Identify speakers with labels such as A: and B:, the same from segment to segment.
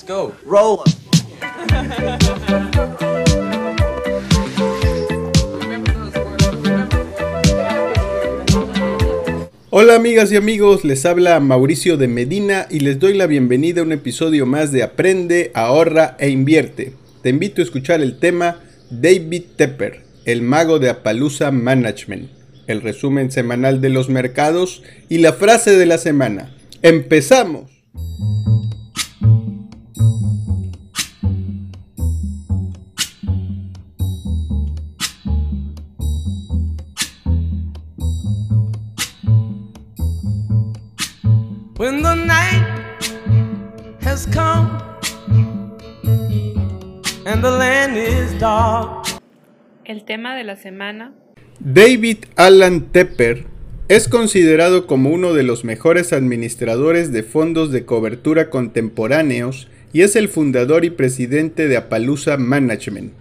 A: Let's go.
B: Roll.
C: Hola amigas y amigos, les habla Mauricio de Medina y les doy la bienvenida a un episodio más de Aprende, ahorra e invierte. Te invito a escuchar el tema David Tepper, el mago de Appaloosa Management, el resumen semanal de los mercados y la frase de la semana. ¡Empezamos!
D: When the night has come and the land is dark.
E: El tema de la semana.
C: David Alan Tepper es considerado como uno de los mejores administradores de fondos de cobertura contemporáneos y es el fundador y presidente de Appaloosa Management.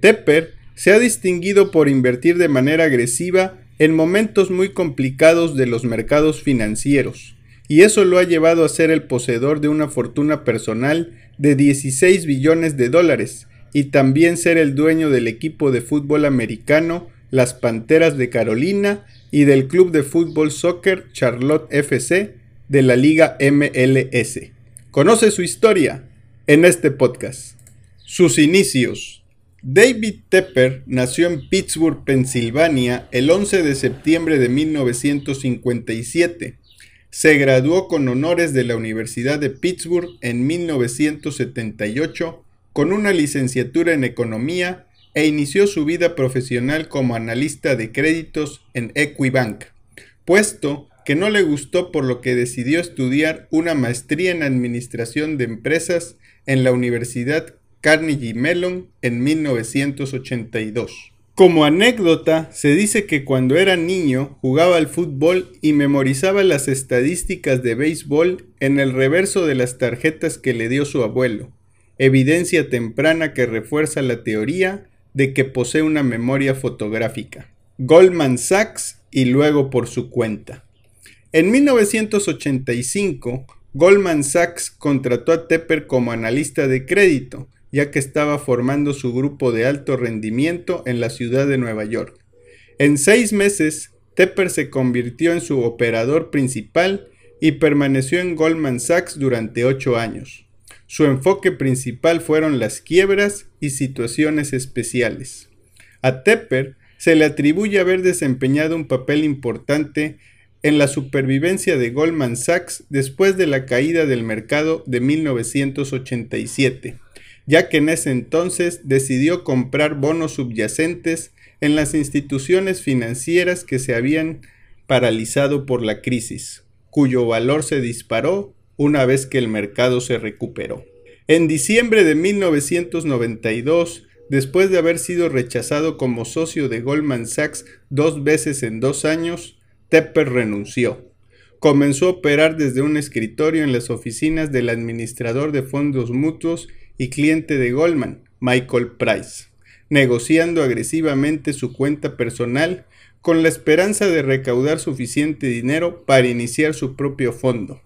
C: Tepper se ha distinguido por invertir de manera agresiva en momentos muy complicados de los mercados financieros, y eso lo ha llevado a ser el poseedor de una fortuna personal de 16 billones de dólares, y también ser el dueño del equipo de fútbol americano las Panteras de Carolina y del club de fútbol soccer Charlotte FC de la Liga MLS. Conoce su historia en este podcast. Sus inicios. David Tepper nació en Pittsburgh, Pensilvania, el 11 de septiembre de 1957. Se graduó con honores de la Universidad de Pittsburgh en 1978 con una licenciatura en economía e inició su vida profesional como analista de créditos en Equibank, puesto que no le gustó por lo que decidió estudiar una maestría en administración de empresas en la Universidad Carnegie Mellon en 1982. Como anécdota, se dice que cuando era niño jugaba al fútbol y memorizaba las estadísticas de béisbol en el reverso de las tarjetas que le dio su abuelo, evidencia temprana que refuerza la teoría de que posee una memoria fotográfica. Goldman Sachs y luego por su cuenta. En 1985, Goldman Sachs contrató a Tepper como analista de crédito, ya que estaba formando su grupo de alto rendimiento en la ciudad de Nueva York. En seis meses, Tepper se convirtió en su operador principal y permaneció en Goldman Sachs durante ocho años. Su enfoque principal fueron las quiebras y situaciones especiales. A Tepper se le atribuye haber desempeñado un papel importante en la supervivencia de Goldman Sachs después de la caída del mercado de 1987, ya que en ese entonces decidió comprar bonos subyacentes en las instituciones financieras que se habían paralizado por la crisis, cuyo valor se disparó una vez que el mercado se recuperó. En diciembre de 1992, después de haber sido rechazado como socio de Goldman Sachs dos veces en dos años, Tepper renunció. Comenzó a operar desde un escritorio en las oficinas del administrador de fondos mutuos y cliente de Goldman, Michael Price, negociando agresivamente su cuenta personal con la esperanza de recaudar suficiente dinero para iniciar su propio fondo.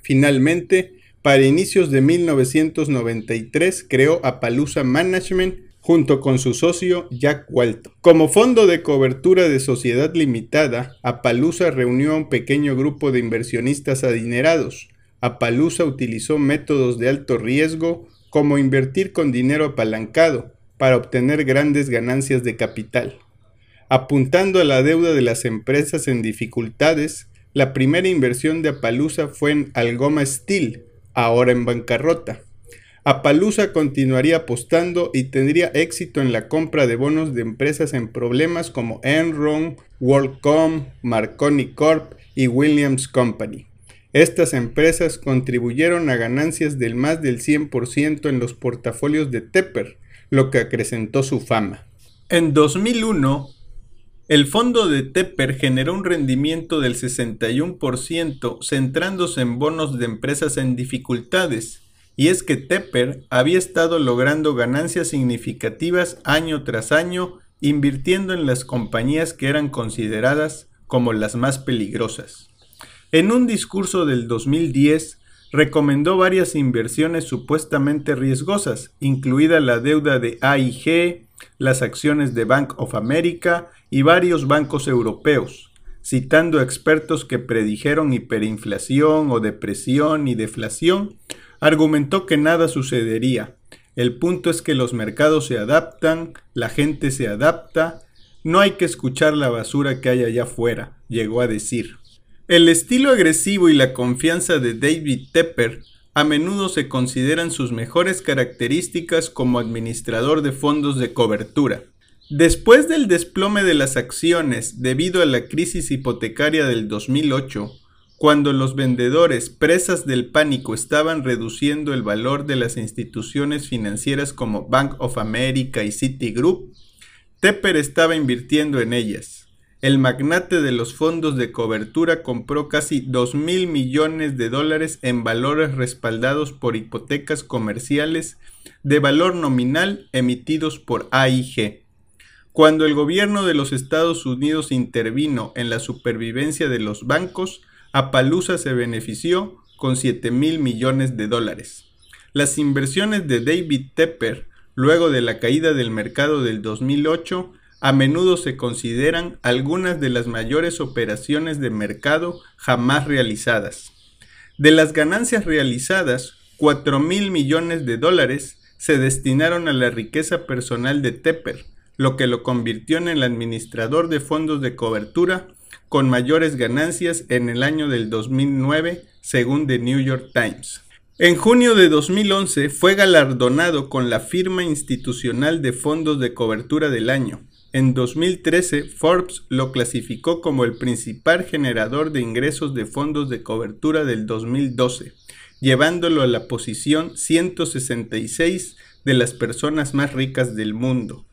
C: Finalmente, para inicios de 1993 creó Appaloosa Management junto con su socio Jack Walton. Como fondo de cobertura de sociedad limitada, Appaloosa reunió a un pequeño grupo de inversionistas adinerados. Appaloosa utilizó métodos de alto riesgo como invertir con dinero apalancado para obtener grandes ganancias de capital. Apuntando a la deuda de las empresas en dificultades, la primera inversión de Appaloosa fue en Algoma Steel, ahora en bancarrota. Appaloosa continuaría apostando y tendría éxito en la compra de bonos de empresas en problemas como Enron, WorldCom, Marconi Corp y Williams Company. Estas empresas contribuyeron a ganancias del más del 100% en los portafolios de Tepper, lo que acrecentó su fama. En 2001, el fondo de Tepper generó un rendimiento del 61% centrándose en bonos de empresas en dificultades, y es que Tepper había estado logrando ganancias significativas año tras año invirtiendo en las compañías que eran consideradas como las más peligrosas. En un discurso del 2010, recomendó varias inversiones supuestamente riesgosas, incluida la deuda de AIG, las acciones de Bank of America y varios bancos europeos, citando expertos que predijeron hiperinflación o depresión y deflación, argumentó que nada sucedería. El punto es que los mercados se adaptan, la gente se adapta, no hay que escuchar la basura que hay allá afuera, llegó a decir. El estilo agresivo y la confianza de David Tepper a menudo se consideran sus mejores características como administrador de fondos de cobertura. Después del desplome de las acciones debido a la crisis hipotecaria del 2008, cuando los vendedores presas del pánico estaban reduciendo el valor de las instituciones financieras como Bank of America y Citigroup, Tepper estaba invirtiendo en ellas el magnate de los fondos de cobertura compró casi 2 mil millones de dólares en valores respaldados por hipotecas comerciales de valor nominal emitidos por AIG. Cuando el gobierno de los Estados Unidos intervino en la supervivencia de los bancos, Apalusa se benefició con 7 mil millones de dólares. Las inversiones de David Tepper, luego de la caída del mercado del 2008, a menudo se consideran algunas de las mayores operaciones de mercado jamás realizadas. De las ganancias realizadas, 4 mil millones de dólares se destinaron a la riqueza personal de Tepper, lo que lo convirtió en el administrador de fondos de cobertura con mayores ganancias en el año del 2009, según The New York Times. En junio de 2011 fue galardonado con la firma institucional de fondos de cobertura del año, en 2013, Forbes lo clasificó como el principal generador de ingresos de fondos de cobertura del 2012, llevándolo a la posición 166 de las personas más ricas del mundo.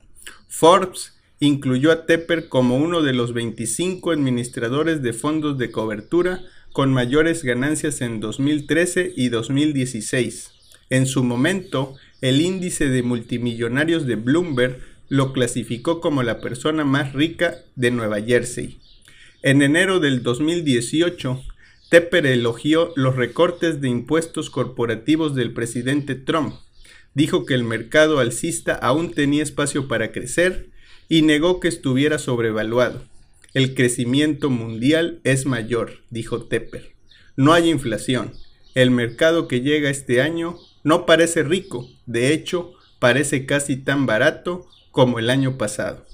C: Forbes incluyó a Tepper como uno de los 25 administradores de fondos de cobertura con mayores ganancias en 2013 y 2016. En su momento, el índice de multimillonarios de Bloomberg lo clasificó como la persona más rica de Nueva Jersey. En enero del 2018, Tepper elogió los recortes de impuestos corporativos del presidente Trump, dijo que el mercado alcista aún tenía espacio para crecer y negó que estuviera sobrevaluado. El crecimiento mundial es mayor, dijo Tepper. No hay inflación. El mercado que llega este año no parece rico, de hecho, parece casi tan barato como el año pasado.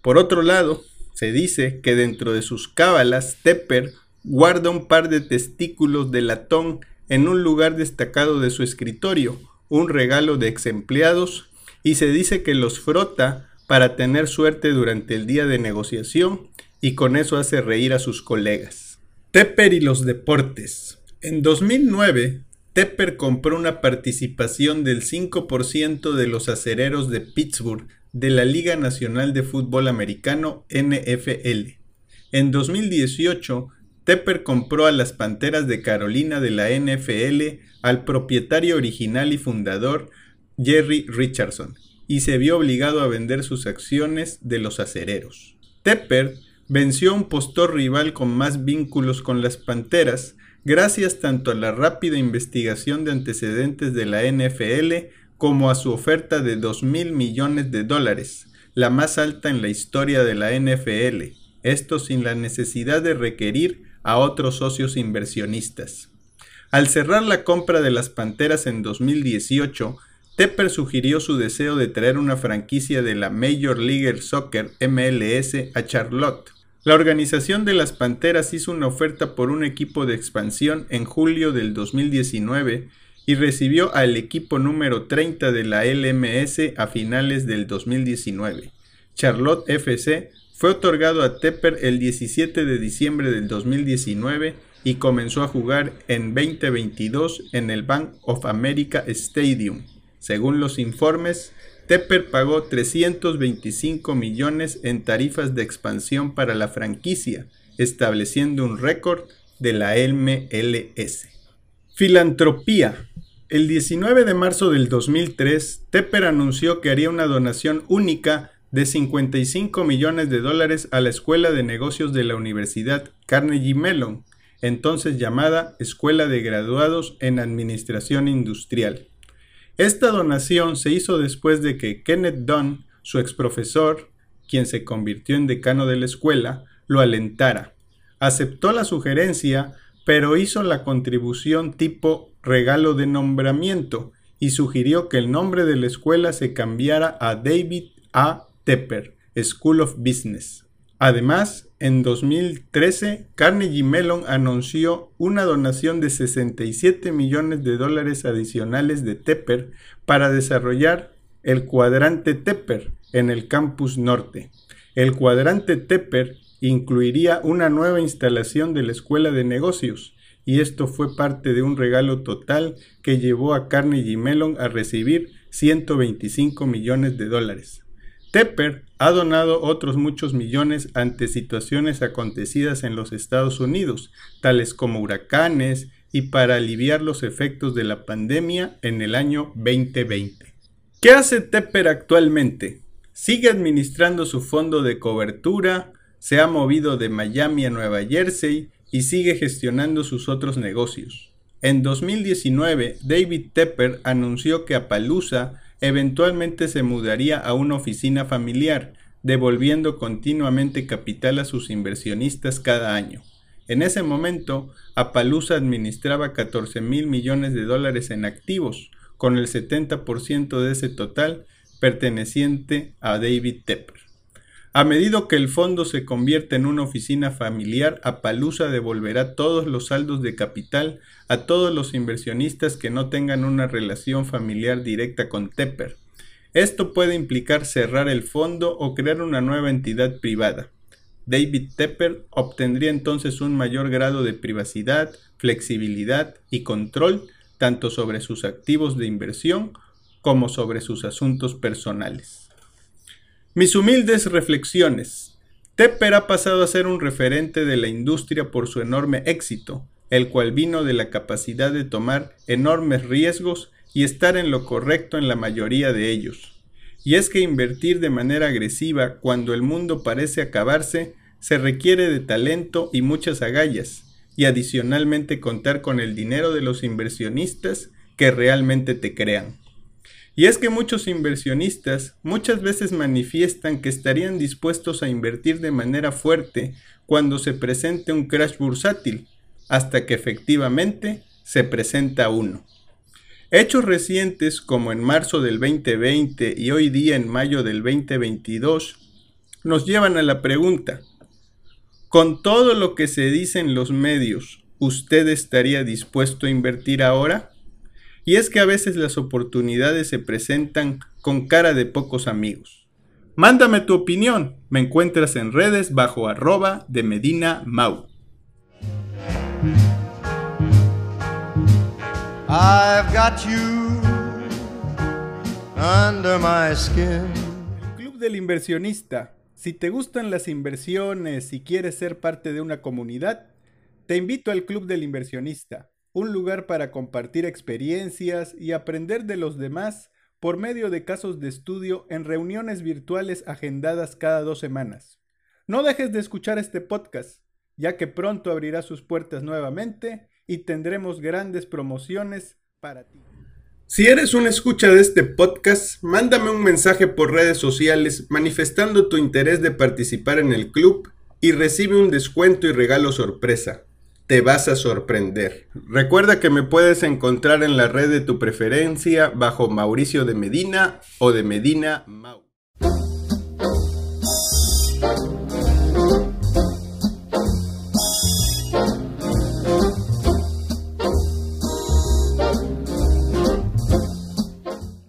C: Por otro lado, se dice que dentro de sus cábalas, Tepper guarda un par de testículos de latón en un lugar destacado de su escritorio, un regalo de ex empleados, y se dice que los frota para tener suerte durante el día de negociación y con eso hace reír a sus colegas. Tepper y los deportes. En 2009, Tepper compró una participación del 5% de los acereros de Pittsburgh de la Liga Nacional de Fútbol Americano NFL. En 2018, Tepper compró a las Panteras de Carolina de la NFL al propietario original y fundador Jerry Richardson y se vio obligado a vender sus acciones de los acereros. Tepper venció a un postor rival con más vínculos con las Panteras, gracias tanto a la rápida investigación de antecedentes de la NFL como a su oferta de 2 mil millones de dólares, la más alta en la historia de la NFL, esto sin la necesidad de requerir a otros socios inversionistas. Al cerrar la compra de las Panteras en 2018, Tepper sugirió su deseo de traer una franquicia de la Major League Soccer MLS a Charlotte, la organización de las Panteras hizo una oferta por un equipo de expansión en julio del 2019 y recibió al equipo número 30 de la LMS a finales del 2019. Charlotte FC fue otorgado a Tepper el 17 de diciembre del 2019 y comenzó a jugar en 2022 en el Bank of America Stadium. Según los informes, Tepper pagó 325 millones en tarifas de expansión para la franquicia, estableciendo un récord de la MLS. Filantropía. El 19 de marzo del 2003, Tepper anunció que haría una donación única de 55 millones de dólares a la Escuela de Negocios de la Universidad Carnegie Mellon, entonces llamada Escuela de Graduados en Administración Industrial. Esta donación se hizo después de que Kenneth Dunn, su exprofesor, quien se convirtió en decano de la escuela, lo alentara. Aceptó la sugerencia, pero hizo la contribución tipo regalo de nombramiento y sugirió que el nombre de la escuela se cambiara a David A. Tepper, School of Business. Además, en 2013, Carnegie Mellon anunció una donación de 67 millones de dólares adicionales de Tepper para desarrollar el cuadrante Tepper en el campus norte. El cuadrante Tepper incluiría una nueva instalación de la Escuela de Negocios, y esto fue parte de un regalo total que llevó a Carnegie Mellon a recibir 125 millones de dólares. Tepper ha donado otros muchos millones ante situaciones acontecidas en los Estados Unidos, tales como huracanes y para aliviar los efectos de la pandemia en el año 2020. ¿Qué hace Tepper actualmente? Sigue administrando su fondo de cobertura, se ha movido de Miami a Nueva Jersey y sigue gestionando sus otros negocios. En 2019, David Tepper anunció que Appaloosa eventualmente se mudaría a una oficina familiar, devolviendo continuamente capital a sus inversionistas cada año. En ese momento, Appaloosa administraba 14 mil millones de dólares en activos, con el 70% de ese total perteneciente a David Tepper. A medida que el fondo se convierte en una oficina familiar, Appaloosa devolverá todos los saldos de capital a todos los inversionistas que no tengan una relación familiar directa con Tepper. Esto puede implicar cerrar el fondo o crear una nueva entidad privada. David Tepper obtendría entonces un mayor grado de privacidad, flexibilidad y control tanto sobre sus activos de inversión como sobre sus asuntos personales. Mis humildes reflexiones. Tepper ha pasado a ser un referente de la industria por su enorme éxito, el cual vino de la capacidad de tomar enormes riesgos y estar en lo correcto en la mayoría de ellos. Y es que invertir de manera agresiva cuando el mundo parece acabarse se requiere de talento y muchas agallas, y adicionalmente contar con el dinero de los inversionistas que realmente te crean. Y es que muchos inversionistas muchas veces manifiestan que estarían dispuestos a invertir de manera fuerte cuando se presente un crash bursátil, hasta que efectivamente se presenta uno. Hechos recientes como en marzo del 2020 y hoy día en mayo del 2022 nos llevan a la pregunta, con todo lo que se dice en los medios, ¿usted estaría dispuesto a invertir ahora? Y es que a veces las oportunidades se presentan con cara de pocos amigos. Mándame tu opinión, me encuentras en redes bajo arroba de Medina Mau. I've got you under my skin. El Club del Inversionista. Si te gustan las inversiones y quieres ser parte de una comunidad, te invito al Club del Inversionista, un lugar para compartir experiencias y aprender de los demás por medio de casos de estudio en reuniones virtuales agendadas cada dos semanas. No dejes de escuchar este podcast, ya que pronto abrirá sus puertas nuevamente y tendremos grandes promociones para ti. Si eres un escucha de este podcast, mándame un mensaje por redes sociales manifestando tu interés de participar en el club y recibe un descuento y regalo sorpresa. Te vas a sorprender. Recuerda que me puedes encontrar en la red de tu preferencia bajo Mauricio de Medina o de Medina Mau.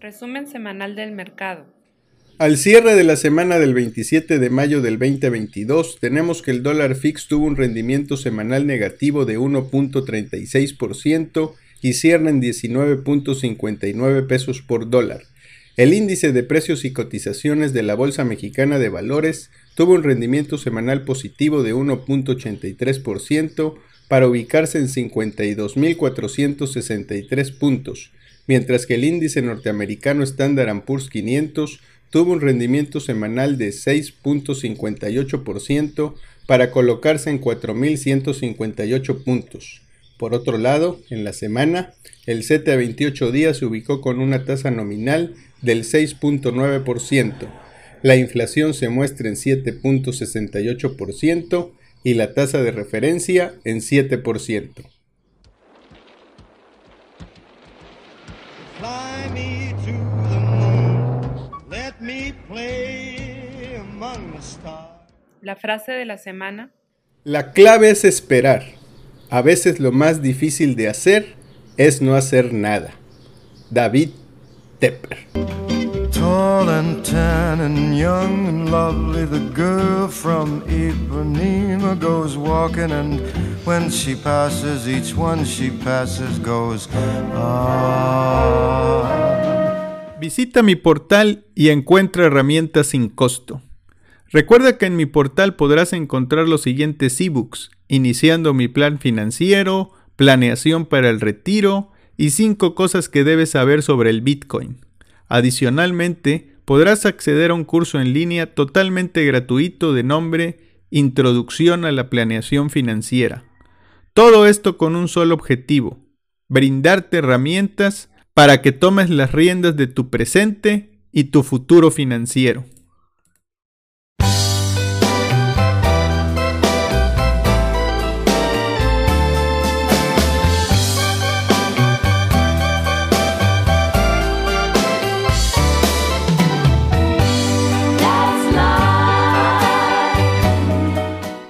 E: Resumen semanal del mercado.
C: Al cierre de la semana del 27 de mayo del 2022, tenemos que el dólar fix tuvo un rendimiento semanal negativo de 1.36% y cierra en 19.59 pesos por dólar. El índice de precios y cotizaciones de la Bolsa Mexicana de Valores tuvo un rendimiento semanal positivo de 1.83% para ubicarse en 52.463 puntos mientras que el índice norteamericano Standard Poor's 500 tuvo un rendimiento semanal de 6.58% para colocarse en 4.158 puntos. Por otro lado, en la semana, el CETE a 28 días se ubicó con una tasa nominal del 6.9%. La inflación se muestra en 7.68% y la tasa de referencia en 7%.
E: La frase de la semana.
C: La clave es esperar. A veces lo más difícil de hacer es no hacer nada. David Tepper. Tall and tan and young and lovely, the girl from Ipanema goes walking, and when she passes, each one she passes goes. Ah. Visita mi portal y encuentra herramientas sin costo. Recuerda que en mi portal podrás encontrar los siguientes ebooks, iniciando mi plan financiero, planeación para el retiro y 5 cosas que debes saber sobre el Bitcoin. Adicionalmente, podrás acceder a un curso en línea totalmente gratuito de nombre Introducción a la Planeación Financiera. Todo esto con un solo objetivo, brindarte herramientas para que tomes las riendas de tu presente y tu futuro financiero.